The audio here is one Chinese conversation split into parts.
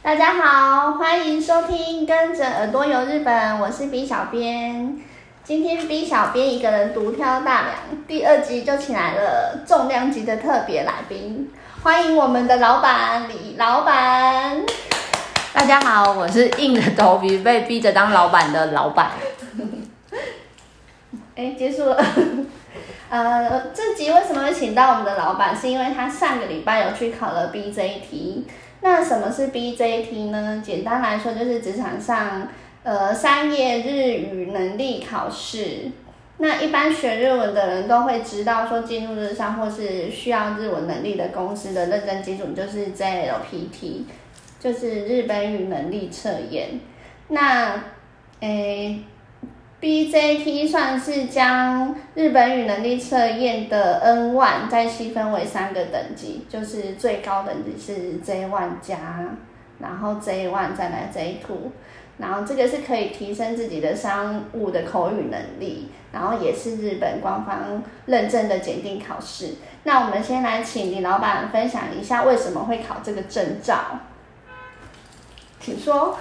大家好，欢迎收听《跟着耳朵游日本》，我是 B 小编。今天 B 小编一个人独挑大梁，第二集就请来了重量级的特别来宾，欢迎我们的老板李老板。大家好，我是硬着头皮被逼着当老板的老板。哎，结束了。呃，这集为什么会请到我们的老板？是因为他上个礼拜有去考了 BJT。那什么是 BJT 呢？简单来说，就是职场上呃商业日语能力考试。那一般学日文的人都会知道，说进入日商或是需要日文能力的公司的认证基准就是 JLPT，就是日本语能力测验。那诶。BJT 算是将日本语能力测验的 N1 再细分为三个等级，就是最高等级是 J1 加，然后 J1 再来 J2，然后这个是可以提升自己的商务的口语能力，然后也是日本官方认证的检定考试。那我们先来请李老板分享一下为什么会考这个证照，请说。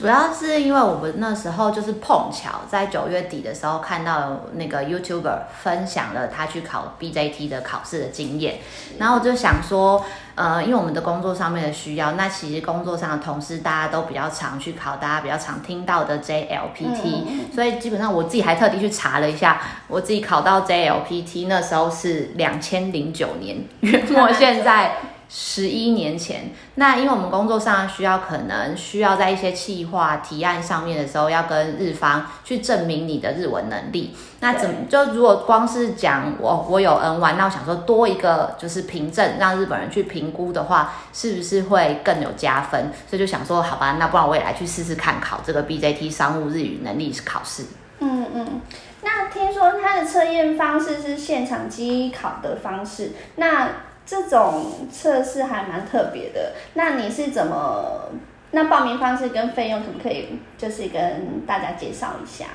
主要是因为我们那时候就是碰巧在九月底的时候看到那个 YouTuber 分享了他去考 BJT 的考试的经验，然后我就想说，呃，因为我们的工作上面的需要，那其实工作上的同事大家都比较常去考，大家比较常听到的 JLPT，嗯，所以基本上我自己还特地去查了一下，我自己考到 JLPT 那时候是两千零九年，月末现在。十一年前，那因为我们工作上需要，可能需要在一些企划提案上面的时候，要跟日方去证明你的日文能力。那怎么就如果光是讲我我有 N1，那我想说多一个就是凭证，让日本人去评估的话，是不是会更有加分？所以就想说，好吧，那不然我也来去试试看考这个 BJT 商务日语能力考试。嗯嗯，那听说它的测验方式是现场机考的方式，那。这种测试还蛮特别的，那你是怎么？那报名方式跟费用可不可以就是跟大家介绍一下？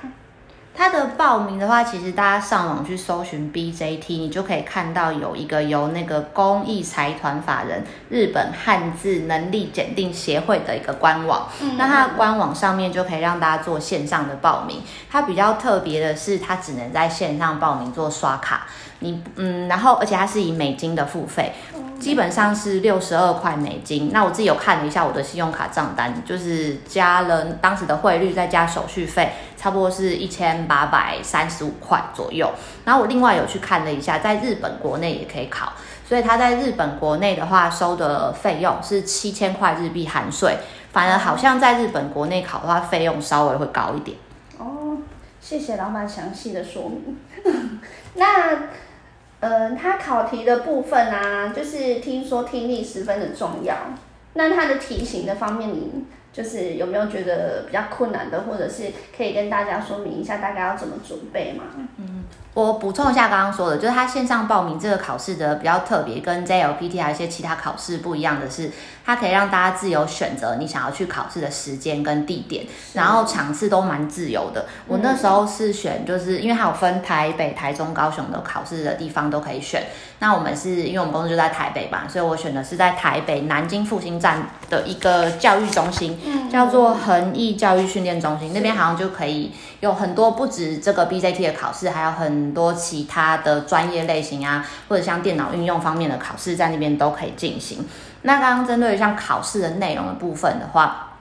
它的报名的话，其实大家上网去搜寻 BJT，你就可以看到有一个由那个公益财团法人日本汉字能力检定协会的一个官网。嗯，那它的官网上面就可以让大家做线上的报名。它比较特别的是，它只能在线上报名做刷卡。你嗯，然后而且它是以美金的付费，基本上是六十二块美金。那我自己有看了一下我的信用卡账单，就是加了当时的汇率再加手续费，差不多是一千八百三十五块左右。然后我另外有去看了一下，在日本国内也可以考，所以它在日本国内的话收的费用是七千块日币含税，反而好像在日本国内考的话费用稍微会高一点。哦，谢谢老板详细的说明。那。嗯，他考题的部分啊，就是听说听力十分的重要。那他的题型的方面，你就是有没有觉得比较困难的，或者是可以跟大家说明一下，大概要怎么准备吗？嗯，我补充一下刚刚说的，就是他线上报名这个考试的比较特别，跟 JLPT 还有一些其他考试不一样的是。它可以让大家自由选择你想要去考试的时间跟地点，然后场次都蛮自由的。我那时候是选，就是因为它有分台北、台中、高雄的考试的地方都可以选。那我们是因为我们公司就在台北吧，所以我选的是在台北南京复兴站的一个教育中心，叫做恒毅教育训练中心。那边好像就可以有很多不止这个 BJT 的考试，还有很多其他的专业类型啊，或者像电脑运用方面的考试，在那边都可以进行。那刚刚针对像考试的内容的部分的话，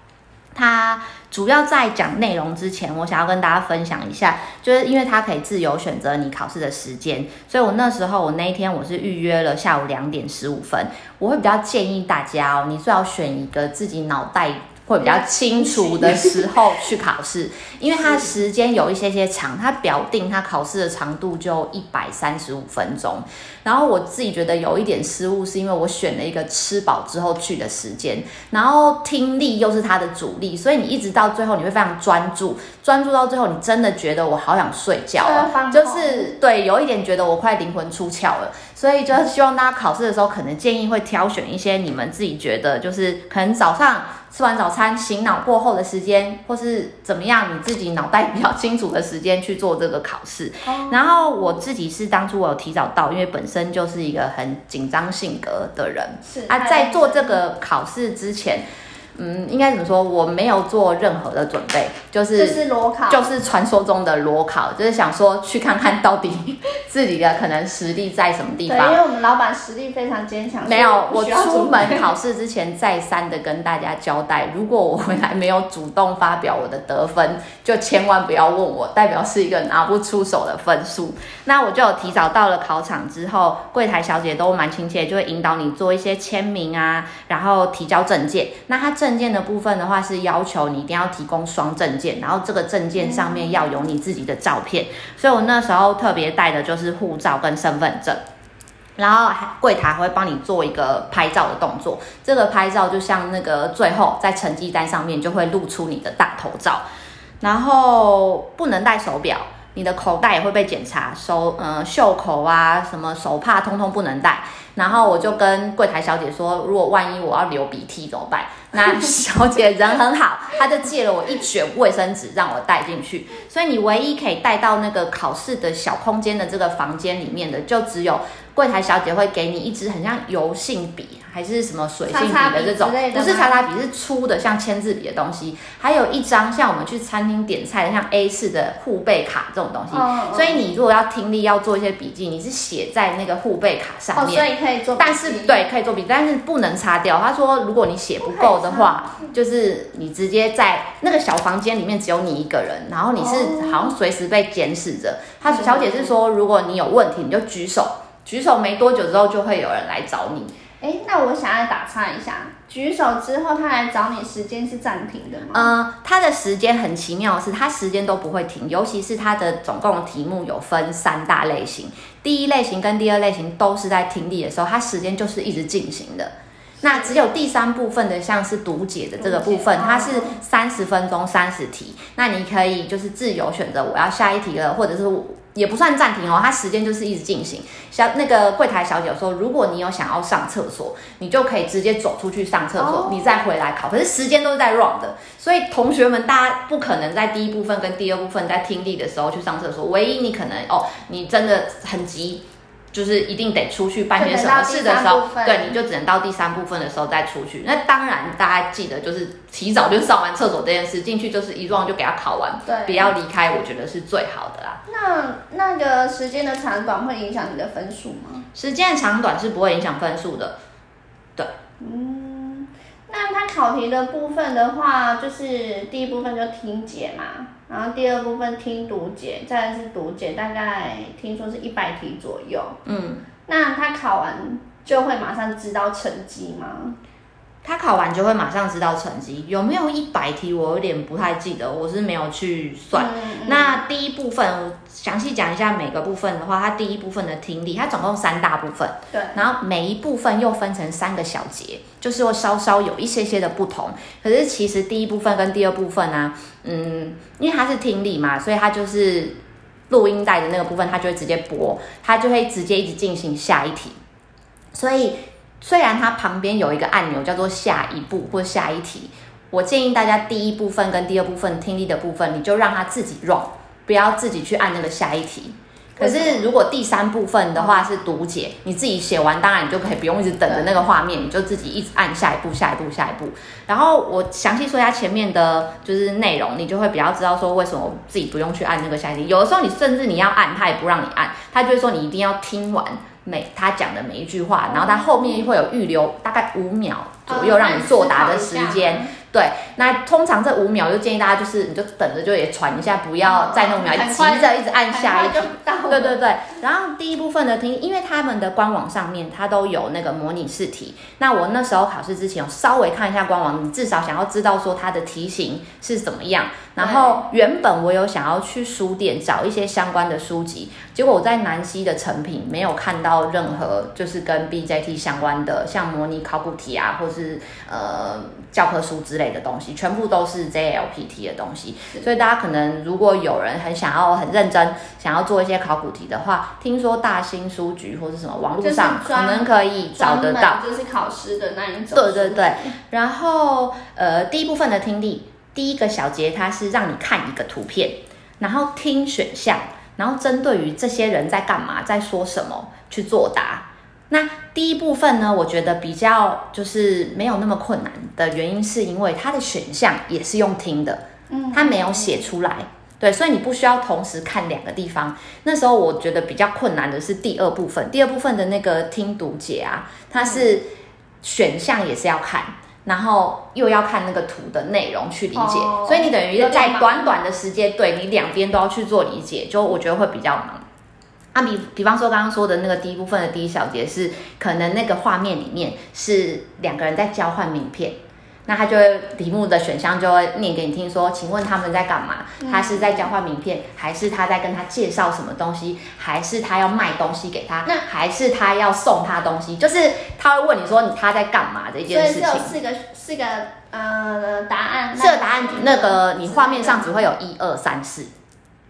它主要在讲内容之前，我想要跟大家分享一下，就是因为它可以自由选择你考试的时间，所以我那时候我那一天我是预约了下午两点十五分，我会比较建议大家哦，你最好选一个自己脑袋。会比较清楚的时候去考试，因为它时间有一些些长，它表定它考试的长度就一百三十五分钟。然后我自己觉得有一点失误，是因为我选了一个吃饱之后去的时间，然后听力又是它的主力，所以你一直到最后你会非常专注，专注到最后你真的觉得我好想睡觉了，就是对，有一点觉得我快灵魂出窍了。所以就是希望大家考试的时候，可能建议会挑选一些你们自己觉得就是可能早上。吃完早餐醒脑过后的时间，或是怎么样，你自己脑袋比较清楚的时间去做这个考试。Oh. 然后我自己是当初我有提早到，因为本身就是一个很紧张性格的人。是啊，在做这个考试之前，嗯，应该怎么说？我没有做任何的准备，就是就是裸考，就是传说中的裸考，就是想说去看看到底自己的可能实力在什么地方。对，因为我们老板实力非常坚强。没有，我出门考试之前再三的跟大家交代，如果我回来没有主动发表我的得分，就千万不要问我，代表是一个拿不出手的分数。那我就有提早到了考场之后，柜台小姐都蛮亲切，就会引导你做一些签名啊，然后提交证件。那他证件的部分的话，是要求你一定要提供双证件，然后这个证件上面要有你自己的照片。所以我那时候特别带的就是护照跟身份证，然后柜台会帮你做一个拍照的动作。这个拍照就像那个最后在成绩单上面就会露出你的大头照，然后不能戴手表。你的口袋也会被检查，手呃袖口啊，什么手帕通通不能带。然后我就跟柜台小姐说，如果万一我要流鼻涕怎么办？那小姐人很好，她就借了我一卷卫生纸让我带进去。所以你唯一可以带到那个考试的小空间的这个房间里面的，就只有柜台小姐会给你一支很像油性笔还是什么水性笔的这种，不是擦擦笔，是粗的像签字笔的东西。还有一张像我们去餐厅点菜的像 A4 的护背卡这种东西。所以你如果要听力要做一些笔记，你是写在那个护背卡上面。所以可以做，但是对，可以做笔，但是不能擦掉。他说，如果你写不够的话，就是你直接在那个小房间里面只有你一个人，然后你是好像随时被监视着。他小姐是说，如果你有问题，你就举手，举手没多久之后就会有人来找你。哎，那我想要打岔一下，举手之后他来找你，时间是暂停的吗？嗯，他的时间很奇妙的是，他时间都不会停，尤其是他的总共题目有分三大类型，第一类型跟第二类型都是在听力的时候，他时间就是一直进行的。那只有第三部分的，像是读解的这个部分，它是三十分钟三十题，那你可以就是自由选择我要下一题了，或者是也不算暂停哦，它时间就是一直进行。像那个柜台小姐说，如果你有想要上厕所，你就可以直接走出去上厕所，你再回来考。可是时间都是在 run 的，所以同学们大家不可能在第一部分跟第二部分在听力的时候去上厕所，唯一你可能哦，你真的很急。就是一定得出去办些什么事的时候，对，你就只能到第三部分的时候再出去。那当然，大家记得就是提早就上完厕所这件事，进去就是一 round 就给他考完，对，不要离开，我觉得是最好的啦。那那个时间的长短会影响你的分数吗？时间的长短是不会影响分数的，对。嗯，那他考题的部分的话，就是第一部分就听解嘛。然后第二部分听读解，再来是读解，大概听说是一百题左右。嗯，那他考完就会马上知道成绩吗？他考完就会马上知道成绩，有没有一百题？我有点不太记得，我是没有去算。那第一部分，我详细讲一下每个部分的话，它第一部分的听力，它总共三大部分。对。然后每一部分又分成三个小节，就是会稍稍有一些些的不同。可是其实第一部分跟第二部分呢、啊，嗯，因为它是听力嘛，所以它就是录音带的那个部分，它就会直接播，它就会直接一直进行下一题，所以。虽然它旁边有一个按钮叫做下一步或下一题，我建议大家第一部分跟第二部分听力的部分，你就让它自己 run，不要自己去按那个下一题。可是如果第三部分的话是读解，你自己写完，当然你就可以不用一直等着那个画面，你就自己一直按下一步、下一步、下一步。然后我详细说一下前面的就是内容，你就会比较知道说为什么我自己不用去按那个下一题。有的时候你甚至你要按，他也不让你按，他就会说你一定要听完。每他讲的每一句话，然后他后面会有预留大概五秒左右让你作答的时间。对，那通常这五秒就建议大家就是你就等着就也喘一下，不要再那五秒急着一直按下一题。对对对。然后第一部分的听，因为他们的官网上面它都有那个模拟试题。那我那时候考试之前有稍微看一下官网，你至少想要知道说它的题型是怎么样。然后原本我有想要去书店找一些相关的书籍，结果我在南西的成品没有看到任何就是跟 BJT 相关的，像模拟考古题啊，或是呃教科书之类的东西，全部都是 JLPT 的东西。所以大家可能如果有人很想要很认真想要做一些考古题的话，听说大兴书局或是什么网络上可能可以找得到，就是考试的那一种。对对对。然后呃第一部分的听力。第一个小节，它是让你看一个图片，然后听选项，然后针对于这些人在干嘛，在说什么去作答。那第一部分呢，我觉得比较就是没有那么困难的原因，是因为它的选项也是用听的，嗯，它没有写出来，对，所以你不需要同时看两个地方。那时候我觉得比较困难的是第二部分，第二部分的那个听读解啊，它是选项也是要看，然后又要看那个图的内容去理解，哦，所以你等于在短短的时间，对你两边都要去做理解，就我觉得会比较忙。啊，比比方说刚刚说的那个第一部分的第一小节是，可能那个画面里面是两个人在交换名片，那他就会题目的选项就会念给你听，说，请问他们在干嘛？他是在交换名片，还是他在跟他介绍什么东西，还是他要卖东西给他？那还是他要送他东西？就是他会问你说他在干嘛这一件事情。所以是有四个四个呃答案，这个答案那个你画面上只会有一二三四，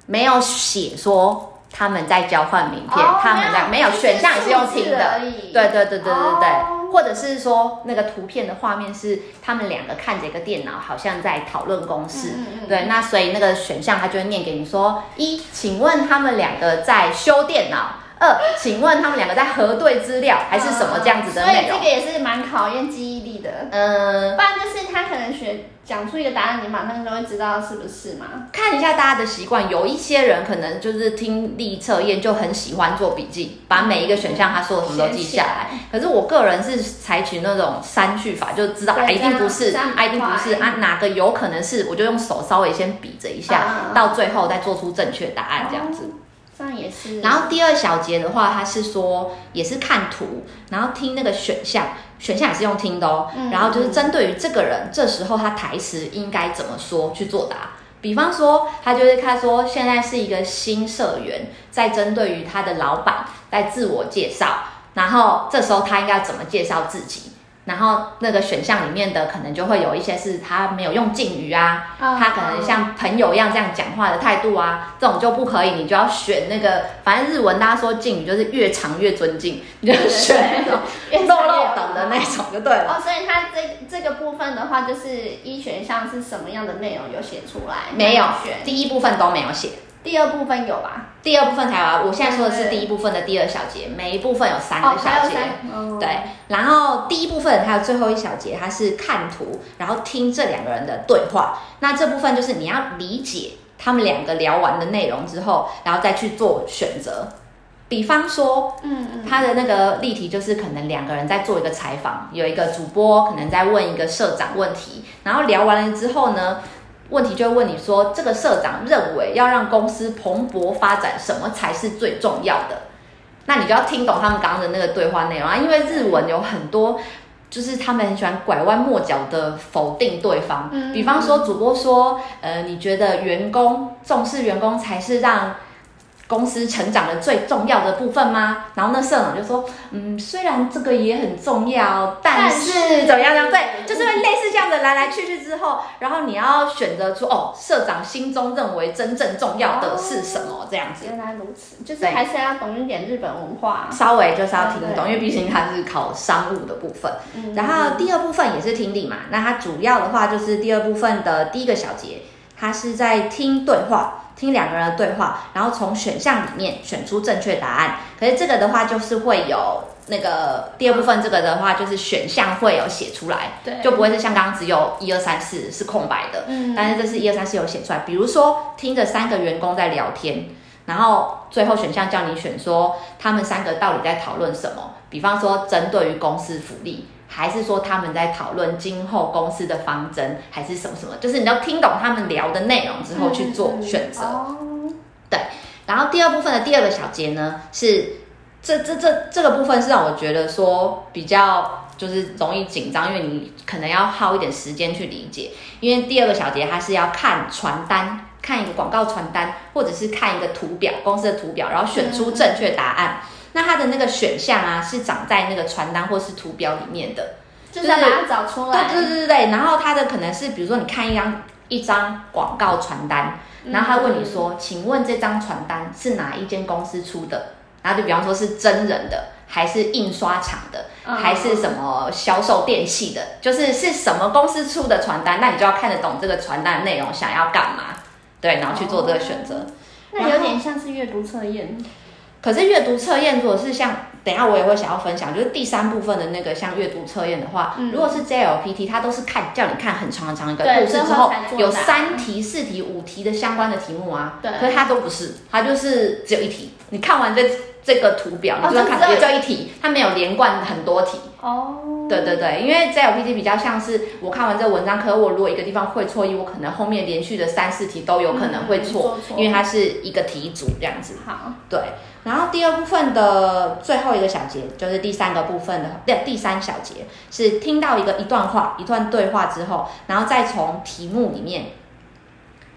没有写说。他们在交换名片，哦、他们在没有选项也是用听的，对对对对对对，哦、或者是说那个图片的画面是他们两个看着一个电脑，好像在讨论公式，嗯嗯对，那所以那个选项他就会念给你说：一，请问他们两个在修电脑；二，请问他们两个在核对资料，还是什么这样子的内容？所以这个也是蛮考验记忆力的，嗯，不然就是他可能学。讲出一个答案，你马上就会知道是不是嘛？看一下大家的习惯，有一些人可能就是听力测验就很喜欢做笔记，把每一个选项他说的什么都记下来。可是我个人是采取那种删去法，就知道啊，一定不是，啊，一定不是啊，哪个有可能是，我就用手稍微先比着一下，到最后再做出正确答案这样子。这样也是。然后第二小节的话，他是说也是看图，然后听那个选项。选项也是用听的哦，然后就是针对于这个人，这时候他台词应该怎么说去作答。比方说，他就是看说现在是一个新社员，在针对于他的老板在自我介绍，然后这时候他应该怎么介绍自己？然后那个选项里面的可能就会有一些是他没有用敬语啊，oh, 他可能像朋友一样这样讲话的态度啊，这种就不可以，你就要选那个，反正日文大家说敬语就是越长越尊敬，你就选那种落落等的那种就对了。哦，所以他这这个部分的话，就是一选项是什么样的内容有写出来？没有选，第一部分都没有写。第二部分有吧？第二部分才有啊！我现在说的是第一部分的第二小节，每一部分有三个小节。哦、对，然后第一部分还有最后一小节，它是看图，然后听这两个人的对话。那这部分就是你要理解他们两个聊完的内容之后，然后再去做选择。比方说，嗯嗯，他的那个例题就是可能两个人在做一个采访，有一个主播可能在问一个社长问题，然后聊完了之后呢，问题就会问你说，这个社长认为要让公司蓬勃发展，什么才是最重要的？那你就要听懂他们刚刚的那个对话内容啊，因为日文有很多，就是他们很喜欢拐弯抹角的否定对方。比方说，主播说，呃，你觉得员工重视员工才是让。公司成长的最重要的部分吗？然后那社长就说：“嗯，虽然这个也很重要，但是，怎么样呢？对，就是会类似这样的来来去去之后，然后你要选择出哦，社长心中认为真正重要的是什么？哦、这样子。”原来如此，就是还是要懂一点日本文化，稍微就是要听得懂，嗯、因为毕竟它是考商务的部分。嗯、然后第二部分也是听力嘛，那它主要的话就是第二部分的第一个小节，它是在听对话。听两个人的对话，然后从选项里面选出正确答案。可是这个的话，就是会有那个第二部分，这个的话就是选项会有写出来，对，就不会是像刚刚只有一二三四是空白的。嗯，但是这是一二三四有写出来。比如说听着三个员工在聊天，然后最后选项叫你选说他们三个到底在讨论什么。比方说针对于公司福利。还是说他们在讨论今后公司的方针，还是什么什么？就是你要听懂他们聊的内容之后去做选择。嗯、对，然后第二部分的第二个小节呢，是这这这这个部分是让我觉得说比较就是容易紧张，因为你可能要耗一点时间去理解。因为第二个小节它是要看传单，看一个广告传单，或者是看一个图表，公司的图表，然后选出正确答案。嗯那它的那个选项啊，是长在那个传单或是图表里面的，就是要把它找出来。对对对对对。然后它的可能是，比如说你看一张一张广告传单，然后他问你说：“嗯、请问这张传单是哪一间公司出的？”然后就比方说是真人的，还是印刷厂的，嗯、还是什么销售电器的？就是是什么公司出的传单？那你就要看得懂这个传单的内容，想要干嘛？对，然后去做这个选择。那有点像是阅读测验。可是阅读测验，如果是像等一下我也会想要分享，就是第三部分的那个像阅读测验的话，嗯、如果是 JLPT，它都是看叫你看很长很长一个故事之后，有三题、四题、五题的相关的题目啊。对。可是它都不是，它就是只有一题。你看完这这个图表，你就要看，哦、也就一题，它没有连贯很多题。哦。对对对，因为 JLPT 比较像是我看完这个文章，可是我如果一个地方会错意，我可能后面连续的三四题都有可能会错，嗯、因为它是一个题组这样子。好。对。然后第二部分的最后一个小节，就是第三个部分的第第三小节，是听到一个一段话、一段对话之后，然后再从题目里面，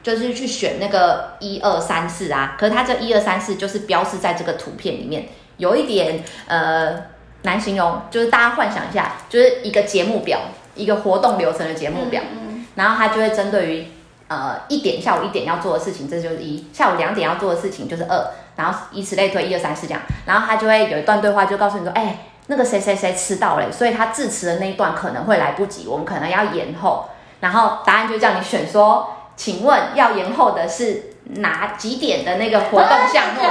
就是去选那个一二三四啊。可是它这一二三四就是标示在这个图片里面，有一点呃难形容，就是大家幻想一下，就是一个节目表，一个活动流程的节目表，然后它就会针对于呃一点下午一点要做的事情，这就是一；下午两点要做的事情就是二。然后以此类推，一二三四这样，然后他就会有一段对话，就告诉你说，哎，那个谁谁谁迟到了，所以他致辞的那一段可能会来不及，我们可能要延后。然后答案就叫你选说，请问要延后的是哪几点的那个活动项目？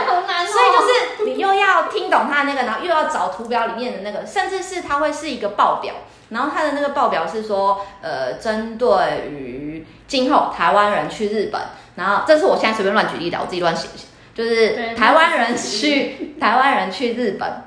所以就是你又要听懂他那个，然后又要找图表里面的那个，甚至是它会是一个报表，然后它的那个报表是说，呃，针对于今后台湾人去日本，然后这是我现在随便乱举例的，我自己乱写写。就是台湾人去台湾人去日本，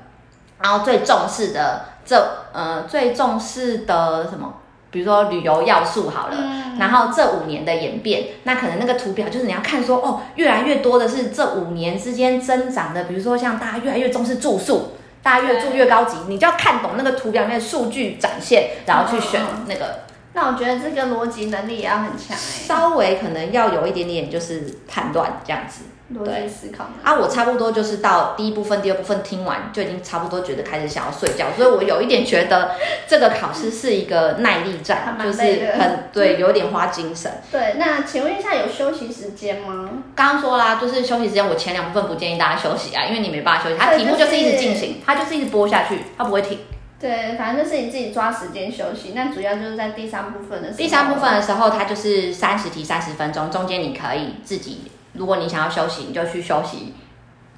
然后最重视的这呃最重视的什么？比如说旅游要素好了，嗯、然后这五年的演变，那可能那个图表就是你要看说哦，越来越多的是这五年之间增长的，比如说像大家越来越重视住宿，大家越住越高级，你就要看懂那个图表里面的数据展现，然后去选那个。那我觉得这个逻辑能力也要很强，欸，稍微可能要有一点点就是判断这样子。逻辑思考啊，我差不多就是到第一部分、第二部分听完，就已经差不多觉得开始想要睡觉，所以我有一点觉得这个考试是一个耐力战，就是很 对，有点花精神。对，那请问一下，有休息时间吗？刚刚说啦，就是休息时间，我前两部分不建议大家休息啊，因为你没办法休息，它题目就是一直进行，它就是一直播下去，它不会停。对，反正就是你自己抓时间休息。那主要就是在第三部分的时候，第三部分的时候，它就是三十题三十分钟，中间你可以自己。如果你想要休息，你就去休息，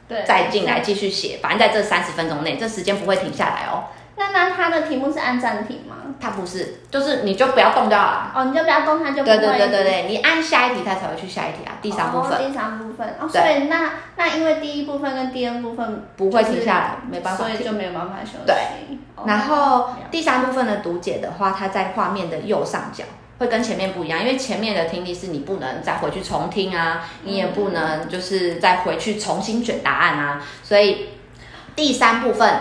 对，再进来继续写。反正在这三十分钟内，这时间不会停下来哦。那那它的题目是按暂停吗？它不是，就是你就不要动就好了。哦，你就不要动，它就不会。对对对对对，你按下一题，它才会去下一题啊。第三部分。哦、第三部分哦，所以那那因为第一部分跟第二部分不会停下来，没办法，所以就没有办法休息。对。然后第三部分的读解的话，它在画面的右上角。会跟前面不一样，因为前面的听力是你不能再回去重听啊，你也不能就是再回去重新选答案啊，所以第三部分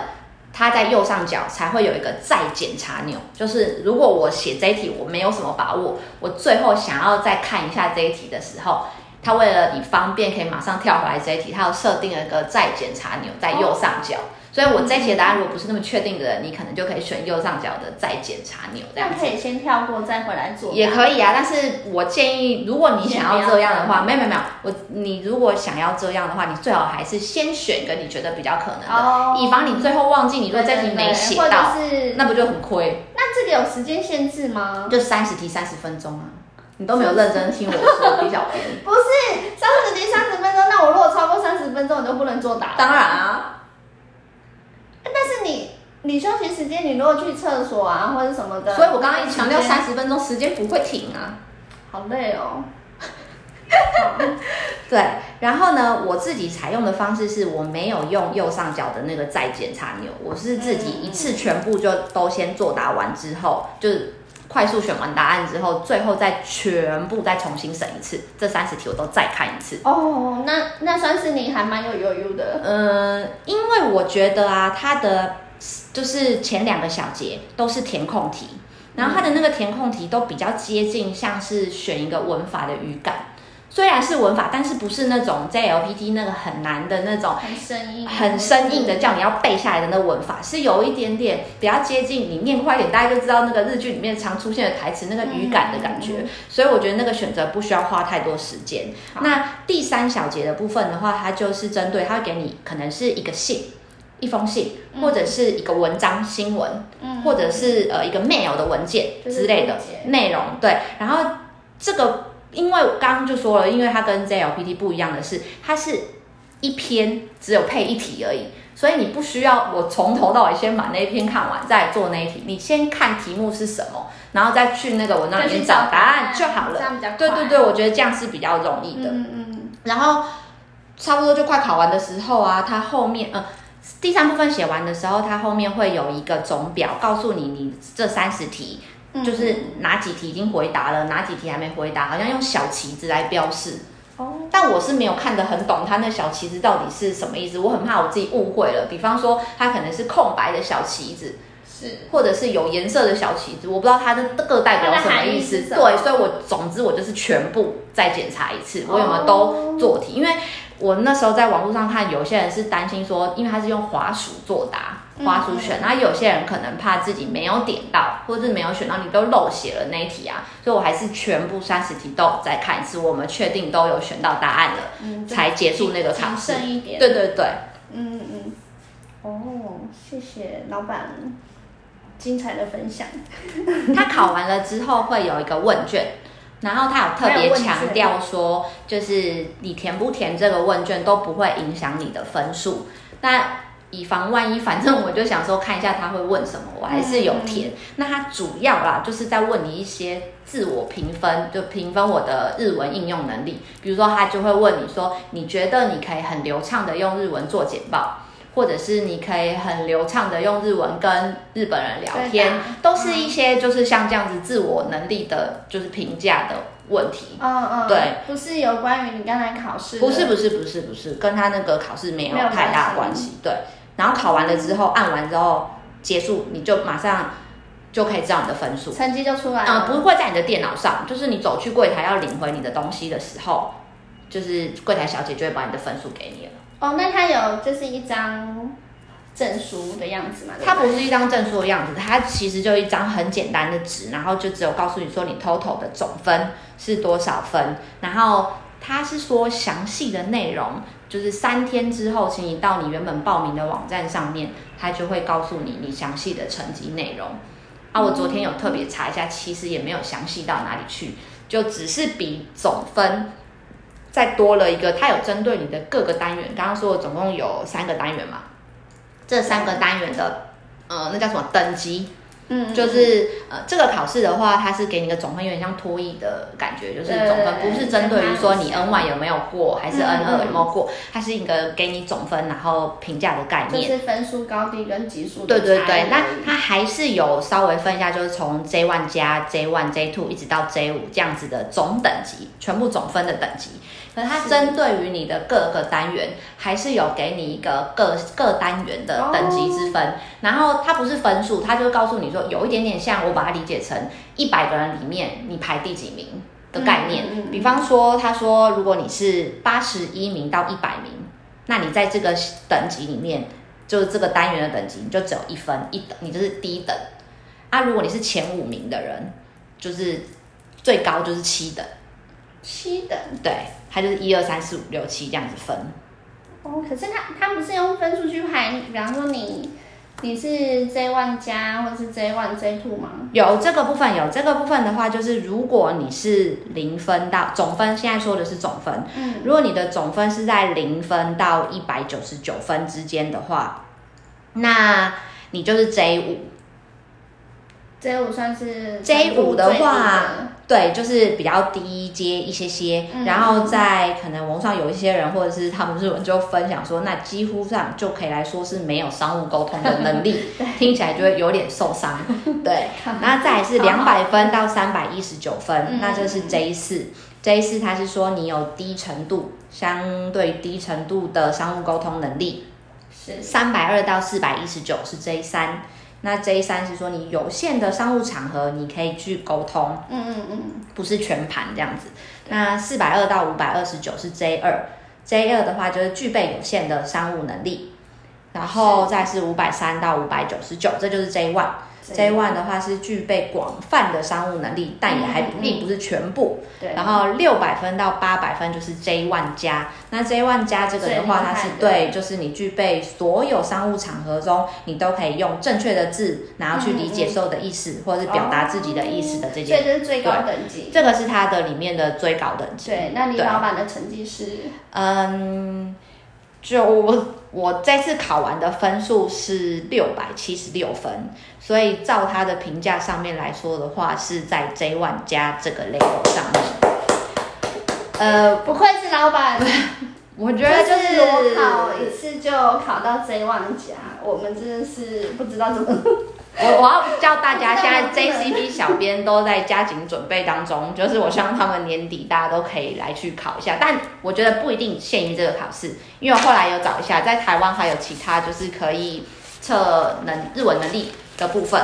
它在右上角才会有一个再检查钮，就是如果我写这一题我没有什么把握，我最后想要再看一下这一题的时候，它为了你方便可以马上跳回来这一题，它有设定了一个再检查钮在右上角。所以，我这题的答案如果不是那么确定的人，你可能就可以选右上角的再检查钮，这样子。可以先跳过，再回来做。也可以啊，但是我建议，如果你想要这样的话，没有没有没有，我你如果想要这样的话，你最好还是先选一个你觉得比较可能的，哦、以防你最后忘记，你如果这题没写到，那不就很亏？那这个有时间限制吗？就三十题三十分钟啊，你都没有认真听我说，李小编。不是三十题三十分钟，那我如果超过三十分钟，我就不能作答。当然啊。你，休息时间，你如果去厕所啊，或者什么的，所以我刚刚一强调三十分钟时间不会停啊，好累哦。对，然后呢，我自己采用的方式是我没有用右上角的那个再检查钮，我是自己一次全部就都先作答完之后，就是。快速选完答案之后，最后再全部再重新审一次，这三十题我都再看一次。哦，那那算是你还蛮有余裕的。嗯，因为我觉得啊，它的就是前两个小节都是填空题，然后它的那个填空题都比较接近，像是选一个文法的语感。虽然是文法，但是不是那种 JLPT 那个很难的那种，很生硬、很生硬的叫你要背下来的那文法，是有一点点比较接近。你念快一点，大家就知道那个日剧里面常出现的台词那个语感的感觉。所以我觉得那个选择不需要花太多时间。那第三小节的部分的话，它就是针对，它会给你可能是一个信，一封信，或者是一个文章新闻，或者是呃一个 mail 的文件之类的内容。对，然后这个。因为我刚刚就说了，因为它跟 JLPT 不一样的是，它是一篇只有配一题而已，所以你不需要我从头到尾先把那一篇看完再做那一题，你先看题目是什么，然后再去那个文章里面找答案就好了。对对对，我觉得这样是比较容易的。嗯嗯。然后差不多就快考完的时候啊，它后面呃第三部分写完的时候，它后面会有一个总表，告诉你你这三十题就是哪几题已经回答了，哪几题还没回答，好像用小旗子来标示。但我是没有看得很懂，他那小旗子到底是什么意思？我很怕我自己误会了。比方说，它可能是空白的小旗子，是，或者是有颜色的小旗子，我不知道它的各代表什么意思。对，所以我总之我就是全部再检查一次，我有没有都做题，因为。我那时候在网络上看，有些人是担心说，因为他是用滑鼠作答，滑鼠选，那、嗯、有些人可能怕自己没有点到，或者是没有选到，你都漏写了那一题啊，所以我还是全部三十题都再看一次，我们确定都有选到答案了，嗯、才结束那个考试。一点。对对对。嗯嗯。哦，谢谢老板精彩的分享。他考完了之后会有一个问卷。然后他有特别强调说，就是你填不填这个问卷都不会影响你的分数。那以防万一，反正我就想说看一下他会问什么，我还是有填。嗯、那他主要啦，就是在问你一些自我评分，就评分我的日文应用能力。比如说，他就会问你说，你觉得你可以很流畅的用日文做简报？或者是你可以很流畅的用日文跟日本人聊天，都是一些就是像这样子自我能力的，就是评价的问题。嗯嗯，对，不是有关于你刚才考试，不是不是不是不是，跟他那个考试没有太大关系。对，然后考完了之后，按完之后结束，你就马上就可以知道你的分数，成绩就出来了。嗯，不会在你的电脑上，就是你走去柜台要领回你的东西的时候，就是柜台小姐就会把你的分数给你了。哦，那它有就是一张证书的样子吗？它不是一张证书的样子，它其实就一张很简单的纸，然后就只有告诉你说你 total 的总分是多少分，然后它是说详细的内容，就是三天之后，请你到你原本报名的网站上面，它就会告诉你你详细的成绩内容。啊，我昨天有特别查一下，其实也没有详细到哪里去，就只是比总分。再多了一个，它有针对你的各个单元。刚刚说的总共有三个单元嘛，这三个单元的，呃，那叫什么等级？嗯，就是呃，这个考试的话，它是给你个总分，有点像托育的感觉，就是总分不是针对于说你 N 1有没有过，还是 N 二有没有过，它是一个给你总分，然后评价的概念。就是分数高低跟级数。对对对，那它还是有稍微分一下，就是从 J one 加 J one J two 一直到 J 五这样子的总等级，全部总分的等级。可是它针对于你的各个单元，还是有给你一个各各单元的等级之分。然后它不是分数，它就告诉你说，有一点点像我把它理解成一百个人里面你排第几名的概念。比方说，他说如果你是八十一名到一百名，那你在这个等级里面，就是这个单元的等级，你就只有一分一等，你就是低等。啊，如果你是前五名的人，就是最高就是七等。七等，对，它就是一二三四五六七这样子分。哦，可是它它不是用分数去排，比方说你你是 J one 加或者是 J one J two 吗？有这个部分，有这个部分的话，就是如果你是零分到总分，现在说的是总分，嗯，如果你的总分是在零分到一百九十九分之间的话，那你就是 J 五。J 五算是 J 五的话，对，就是比较低阶一些些。嗯、然后在可能网上有一些人，或者是他们日文就分享说，那几乎上就可以来说是没有商务沟通的能力，对听起来就会有点受伤。对，然后再来是两百分到三百一十九分，嗯、那这是 J 四。J 四它是说你有低程度，相对低程度的商务沟通能力。是三百二到四百一十九是 J 三。那 J 三是说你有限的商务场合你可以去沟通，嗯嗯嗯，不是全盘这样子。那四百二到五百二十九是 J 二，J 二的话就是具备有限的商务能力，然后再是五百三到五百九十九，这就是 J one。J one 的话是具备广泛的商务能力，但也还并不是全部。对。然后六百分到八百分就是 J one 加。那 J one 加这个的话，它是对，就是你具备所有商务场合中，你都可以用正确的字，然后去理解所有的意思，或者是表达自己的意思的这件。这就是最高等级。这个是它的里面的最高等级。对，那你老板的成绩是？嗯。就我我这次考完的分数是六百七十六分，所以照他的评价上面来说的话，是在 J1 加这个 level 上面。呃，不愧是老板，我觉得就是我考一次就考到 J1 加，我们真的是不知道怎么。我我要叫大家，现在 JCB 小编都在加紧准备当中，就是我希望他们年底大家都可以来去考一下，但我觉得不一定限于这个考试，因为我后来有找一下，在台湾还有其他就是可以测能日文能力的部分。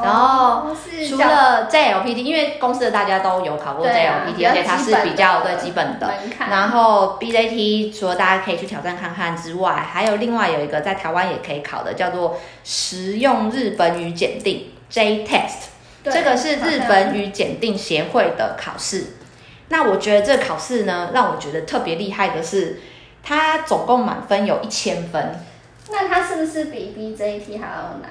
然后除了 JLPT，因为公司的大家都有考过 JLPT，而且它是比较对基本的。然后 BJT 除了大家可以去挑战看看之外，还有另外有一个在台湾也可以考的，叫做实用日本语检定 J-Test，这个是日本语检定协会的考试。那我觉得这个考试呢，让我觉得特别厉害的是，它总共满分有一千分。那它是不是比 BJT 还要难？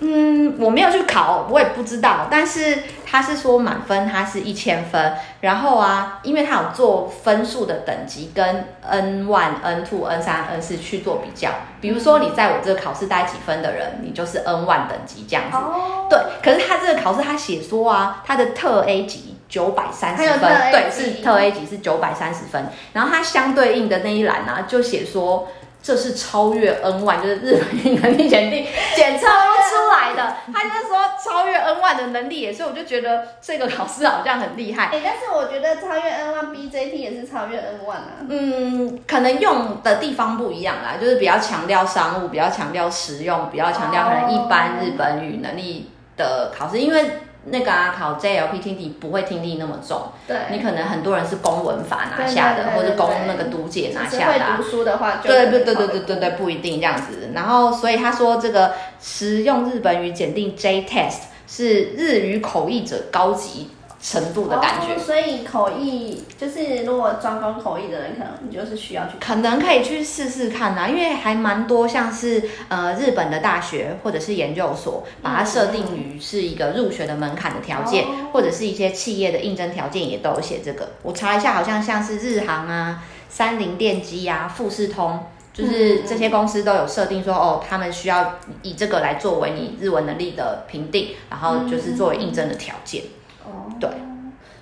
嗯，我没有去考，我也不知道。但是他是说满分，它是一千分。然后啊，因为他有做分数的等级，跟 N one、N two、N 三、N 四去做比较。比如说，你在我这个考试带几分的人，你就是 N one 等级这样子。哦。对，可是他这个考试他写说啊，他的特 A 级九百三十分，对，是特 A 级是九百三十分。然后他相对应的那一栏啊，就写说。这是超越 N1，就是日本语能力检定检测出来的。他就是说超越 N1 的能力，所以我就觉得这个考试好像很厉害。哎、欸，但是我觉得超越 N1 BJT 也是超越 N1 啊。嗯，可能用的地方不一样啦，就是比较强调商务，比较强调实用，比较强调可能一般日本语能力的考试，因为。那个啊，考 JLPT 你不会听力那么重，对，你可能很多人是公文法拿下的，或者公那个读解拿下的、啊。会读书的话就，对对对对对对对，不一定这样子。然后，所以他说这个实用日本语检定 J-Test 是日语口译者高级程度的感觉，哦、所以口译就是如果专攻口译的人，可能你就是需要去，可能可以去试试看呐，因为还蛮多像是呃日本的大学或者是研究所，把它设定于是一个入学的门槛的条件，嗯、或者是一些企业的应征条件也都有写这个。我查一下，好像像是日航啊、三菱电机啊、富士通，就是这些公司都有设定说，哦，他们需要以这个来作为你日文能力的评定，然后就是作为应征的条件。哦，对，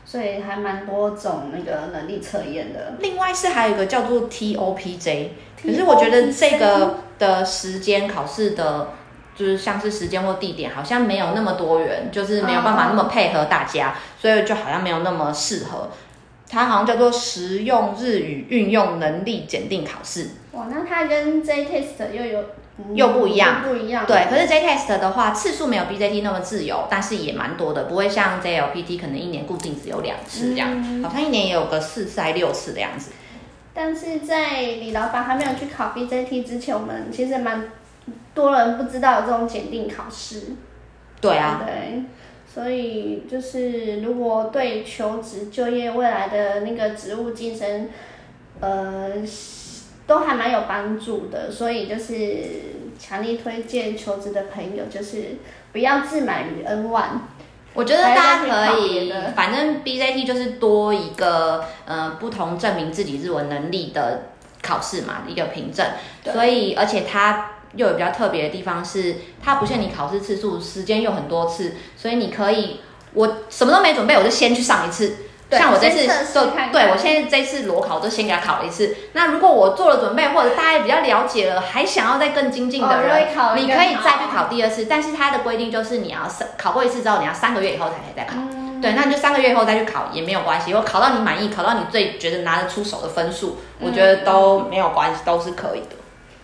所以还蛮多种那个能力测验的。另外是还有一个叫做 TOPJ，可是我觉得这个的时间考试的，就是像是时间或地点，好像没有那么多元，就是没有办法那么配合大家，所以就好像没有那么适合。它好像叫做实用日语运用能力检定考试。哇，那它跟 J-Test 又有？又不一样，不一样。对，可是 J-Test 的话，次数没有 BJT 那么自由，但是也蛮多的，不会像 JLPT 可能一年固定只有两次这样，嗯、好像一年也有个四次还六次的样子。但是在李老板还没有去考 BJT 之前，我们其实蛮多人不知道有这种检定考试。对啊，对，所以就是如果对求职、就业未来的那个职务晋升，呃。都还蛮有帮助的，所以就是强力推荐求职的朋友，就是不要自满于 N1。我觉得大家可以，反正 BJT 就是多一个呃不同证明自己日文能力的考试嘛，一个凭证。所以而且它又有比较特别的地方是，它不限你考试次数，时间又很多次，所以你可以我什么都没准备，我就先去上一次。像我这次就对我现在这次裸考都先给他考了一次。那如果我做了准备，或者大家也比较了解了，还想要再更精进的人，你可以再去考第二次。但是它的规定就是你要三考过一次之后，你要三个月以后才可以再考。对，那你就三个月以后再去考也没有关系。我考到你满意，考到你最觉得拿得出手的分数，我觉得都没有关系，都是可以的。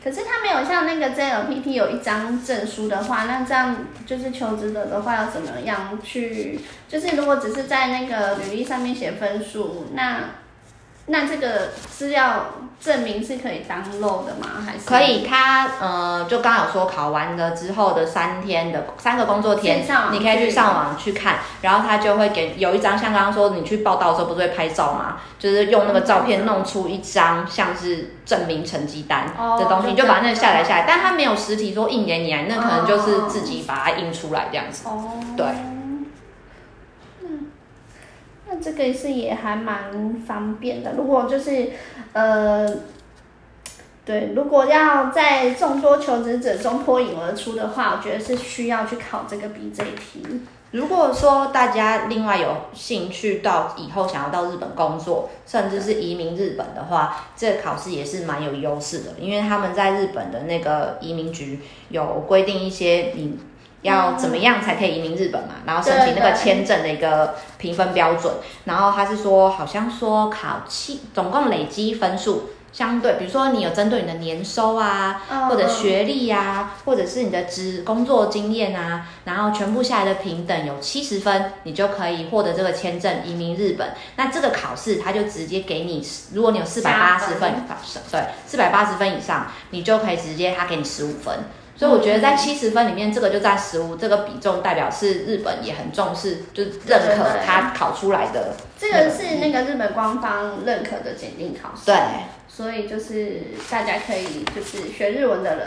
可是他没有像那个 JLPT 有一张证书的话，那这样就是求职者的话要怎么样去？就是如果只是在那个履历上面写分数，那。那这个资料证明是可以 download 的吗？还是可以？他呃，就刚刚有说考完了之后的三天的三个工作天，你可以去上网去看，然后他就会给有一张，像刚刚说你去报道的时候不是会拍照吗？就是用那个照片弄出一张像是证明成绩单的东西，你就把那个下载下来，但他没有实体说印给你来，那可能就是自己把它印出来这样子。哦，对。这个是也还蛮方便的。如果就是，呃，对，如果要在众多求职者中脱颖而出的话，我觉得是需要去考这个 BJT。如果说大家另外有兴趣到以后想要到日本工作，甚至是移民日本的话，这考试也是蛮有优势的，因为他们在日本的那个移民局有规定一些你要怎么样才可以移民日本嘛，然后申请那个签证的一个评分标准，然后他是说好像说考七总共累积分数。相对，比如说你有针对你的年收啊，或者学历啊，或者是你的职工作经验啊，然后全部下来的平等有七十分，你就可以获得这个签证移民日本。那这个考试他就直接给你，如果你有四百八十分，对，四百八十分以上，你就可以直接他给你十五分。所以我觉得在七十分里面，这个就占十五，这个比重代表是日本也很重视，就是认可他考出来的。这个是那个日本官方认可的检定考试。对。所以就是大家可以就是学日文的人，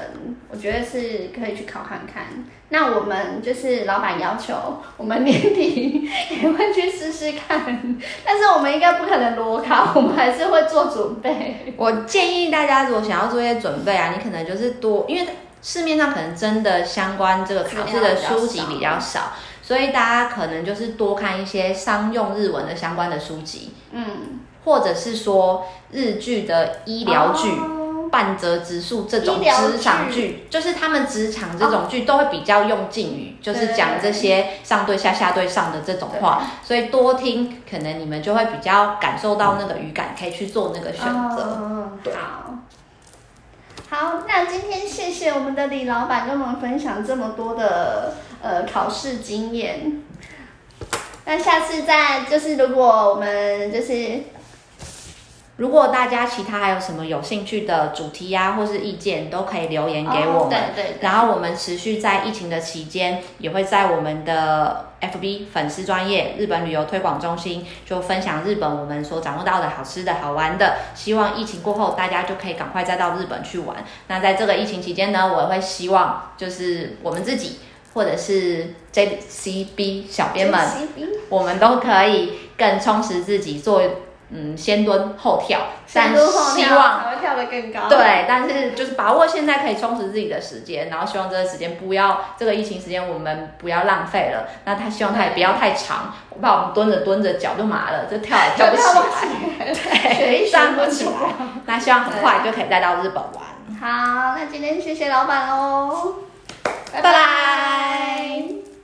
我觉得是可以去考看看。那我们就是老板要求我们年底也会去试试看，但是我们应该不可能裸考，我们还是会做准备。我建议大家如果想要做一些准备啊，你可能就是多，因为市面上可能真的相关这个考试的书籍比较少，所以大家可能就是多看一些商用日文的相关的书籍。嗯。或者是说日剧的医疗剧、半泽直树这种职场剧，就是他们职场这种剧都会比较用敬语，就是讲这些上对下、下对上的这种话，所以多听，可能你们就会比较感受到那个语感，可以去做那个选择。对，好，好，那今天谢谢我们的李老板跟我们分享这么多的呃考试经验。那下次再就是如果我们就是。如果大家其他还有什么有兴趣的主题呀、啊，或是意见，都可以留言给我们。哦、对，对对。然后我们持续在疫情的期间，也会在我们的 FB 粉丝专业日本旅游推广中心，就分享日本我们所掌握到的好吃的好玩的。希望疫情过后，大家就可以赶快再到日本去玩。那在这个疫情期间呢，我也会希望就是我们自己，或者是 JCB 小编们?我们都可以更充实自己做。嗯，先蹲后跳，但希望才会跳得更高。对，但是就是把握现在可以充实自己的时间，然后希望这个时间不要这个疫情时间我们不要浪费了。那他希望他也不要太长，我怕我们蹲着蹲着脚就麻了，就跳也跳 不起来，对，站不起来。那希望很快就可以再到日本玩。好，那今天谢谢老板喽，拜拜。拜拜。